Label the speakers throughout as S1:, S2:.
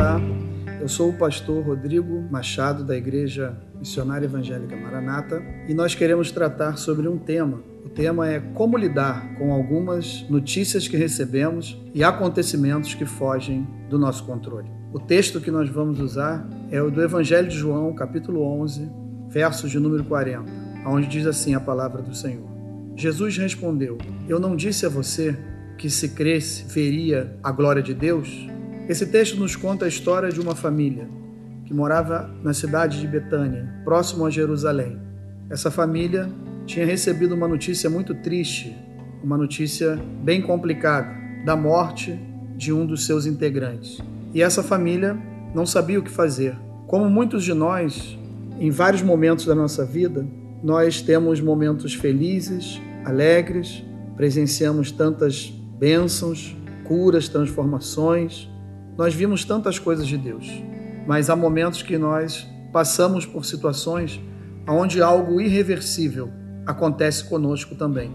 S1: Olá, eu sou o pastor Rodrigo Machado, da Igreja Missionária Evangélica Maranata, e nós queremos tratar sobre um tema. O tema é como lidar com algumas notícias que recebemos e acontecimentos que fogem do nosso controle. O texto que nós vamos usar é o do Evangelho de João, capítulo 11, versos de número 40, onde diz assim a palavra do Senhor. Jesus respondeu: Eu não disse a você que se cresce veria a glória de Deus? Esse texto nos conta a história de uma família que morava na cidade de Betânia, próximo a Jerusalém. Essa família tinha recebido uma notícia muito triste, uma notícia bem complicada, da morte de um dos seus integrantes. E essa família não sabia o que fazer. Como muitos de nós, em vários momentos da nossa vida, nós temos momentos felizes, alegres, presenciamos tantas bênçãos, curas, transformações, nós vimos tantas coisas de Deus, mas há momentos que nós passamos por situações onde algo irreversível acontece conosco também.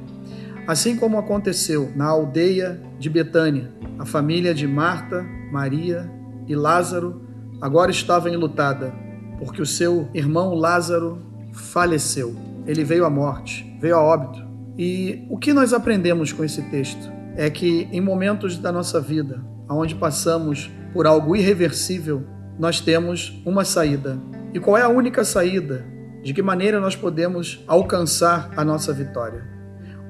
S1: Assim como aconteceu na aldeia de Betânia, a família de Marta, Maria e Lázaro agora estava enlutada, porque o seu irmão Lázaro faleceu. Ele veio à morte, veio a óbito. E o que nós aprendemos com esse texto é que em momentos da nossa vida, onde passamos por algo irreversível, nós temos uma saída. E qual é a única saída? De que maneira nós podemos alcançar a nossa vitória?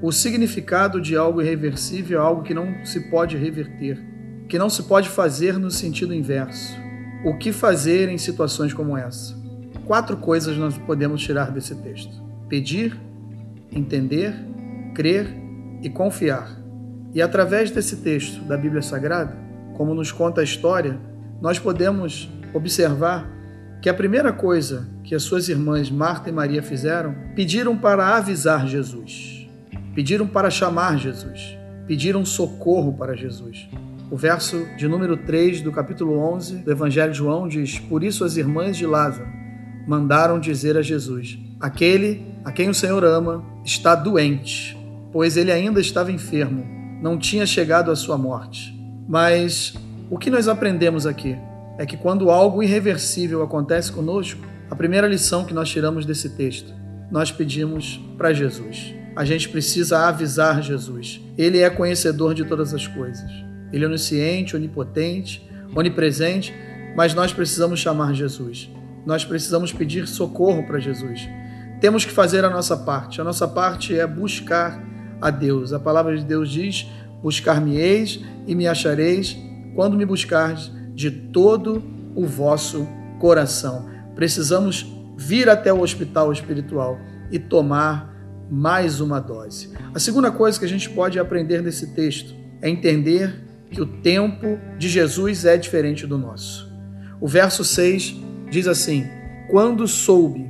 S1: O significado de algo irreversível é algo que não se pode reverter, que não se pode fazer no sentido inverso. O que fazer em situações como essa? Quatro coisas nós podemos tirar desse texto: pedir, entender, crer e confiar. E através desse texto da Bíblia Sagrada, como nos conta a história, nós podemos observar que a primeira coisa que as suas irmãs Marta e Maria fizeram, pediram para avisar Jesus, pediram para chamar Jesus, pediram socorro para Jesus. O verso de número 3 do capítulo 11 do Evangelho de João diz: Por isso as irmãs de Lázaro mandaram dizer a Jesus: Aquele a quem o Senhor ama está doente, pois ele ainda estava enfermo, não tinha chegado à sua morte. Mas o que nós aprendemos aqui é que quando algo irreversível acontece conosco, a primeira lição que nós tiramos desse texto, nós pedimos para Jesus. A gente precisa avisar Jesus. Ele é conhecedor de todas as coisas. Ele é onisciente, onipotente, onipresente, mas nós precisamos chamar Jesus. Nós precisamos pedir socorro para Jesus. Temos que fazer a nossa parte. A nossa parte é buscar a Deus. A palavra de Deus diz: Buscar-me-eis e me achareis quando me buscardes de todo o vosso coração. Precisamos vir até o hospital espiritual e tomar mais uma dose. A segunda coisa que a gente pode aprender nesse texto é entender que o tempo de Jesus é diferente do nosso. O verso 6 diz assim: Quando soube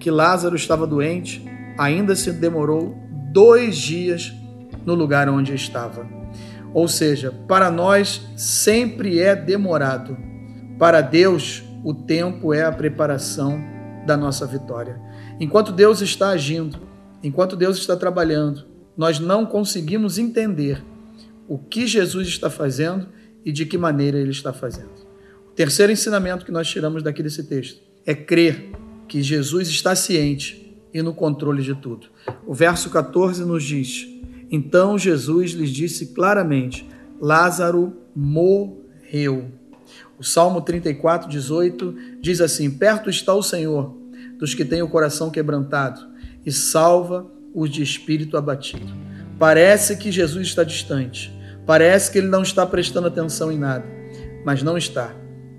S1: que Lázaro estava doente, ainda se demorou dois dias no lugar onde estava. Ou seja, para nós sempre é demorado. Para Deus, o tempo é a preparação da nossa vitória. Enquanto Deus está agindo, enquanto Deus está trabalhando, nós não conseguimos entender o que Jesus está fazendo e de que maneira ele está fazendo. O terceiro ensinamento que nós tiramos daqui desse texto é crer que Jesus está ciente e no controle de tudo. O verso 14 nos diz: então Jesus lhes disse claramente: Lázaro morreu. O Salmo 34, 18 diz assim: Perto está o Senhor dos que têm o coração quebrantado e salva os de espírito abatido. Parece que Jesus está distante, parece que ele não está prestando atenção em nada, mas não está.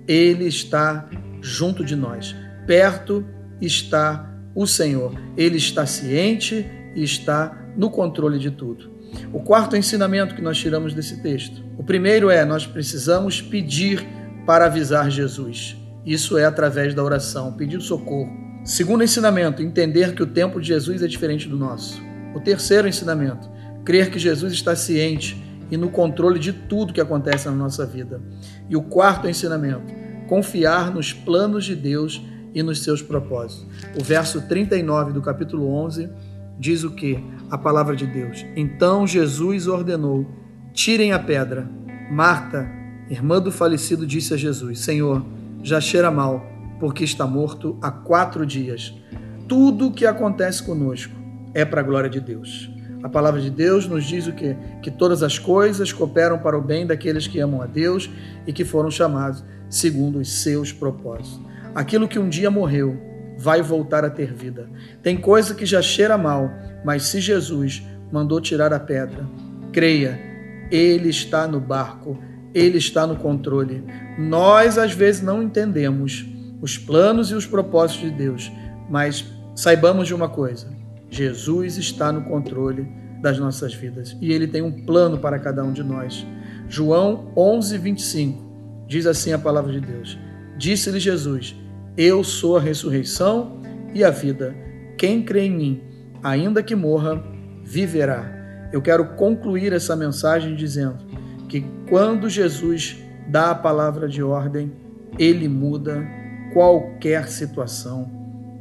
S1: Ele está junto de nós. Perto está o Senhor. Ele está ciente e está no controle de tudo. O quarto ensinamento que nós tiramos desse texto. O primeiro é: nós precisamos pedir para avisar Jesus. Isso é através da oração, pedir socorro. Segundo ensinamento, entender que o tempo de Jesus é diferente do nosso. O terceiro ensinamento, crer que Jesus está ciente e no controle de tudo que acontece na nossa vida. E o quarto ensinamento, confiar nos planos de Deus e nos seus propósitos. O verso 39 do capítulo 11 diz o que? A palavra de Deus. Então Jesus ordenou: tirem a pedra. Marta irmã do falecido, disse a Jesus: Senhor, já cheira mal, porque está morto há quatro dias. Tudo o que acontece conosco é para a glória de Deus. A palavra de Deus nos diz o quê? Que todas as coisas cooperam para o bem daqueles que amam a Deus e que foram chamados segundo os seus propósitos. Aquilo que um dia morreu vai voltar a ter vida. Tem coisa que já cheira mal, mas se Jesus mandou tirar a pedra, creia, ele está no barco, ele está no controle. Nós às vezes não entendemos os planos e os propósitos de Deus, mas saibamos de uma coisa: Jesus está no controle das nossas vidas e ele tem um plano para cada um de nós. João 11, 25 diz assim a palavra de Deus: Disse-lhe Jesus: Eu sou a ressurreição e a vida. Quem crê em mim, ainda que morra, viverá. Eu quero concluir essa mensagem dizendo que quando Jesus dá a palavra de ordem, ele muda qualquer situação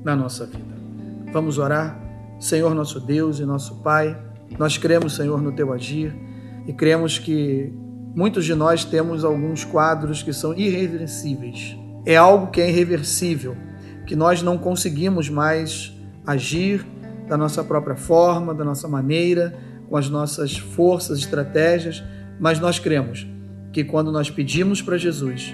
S1: na nossa vida. Vamos orar? Senhor nosso Deus e nosso Pai, nós cremos, Senhor, no teu agir e cremos que muitos de nós temos alguns quadros que são irreversíveis. É algo que é irreversível, que nós não conseguimos mais agir da nossa própria forma, da nossa maneira, com as nossas forças, estratégias, mas nós cremos que quando nós pedimos para Jesus,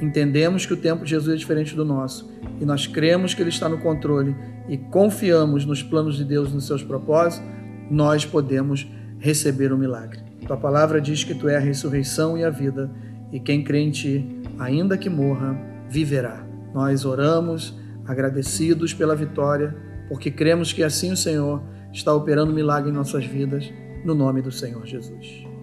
S1: entendemos que o tempo de Jesus é diferente do nosso e nós cremos que Ele está no controle e confiamos nos planos de Deus, nos seus propósitos, nós podemos receber o milagre. Tua palavra diz que Tu é a ressurreição e a vida e quem crê em Ti, ainda que morra, viverá. Nós oramos agradecidos pela vitória, porque cremos que assim o Senhor está operando milagre em nossas vidas, no nome do Senhor Jesus.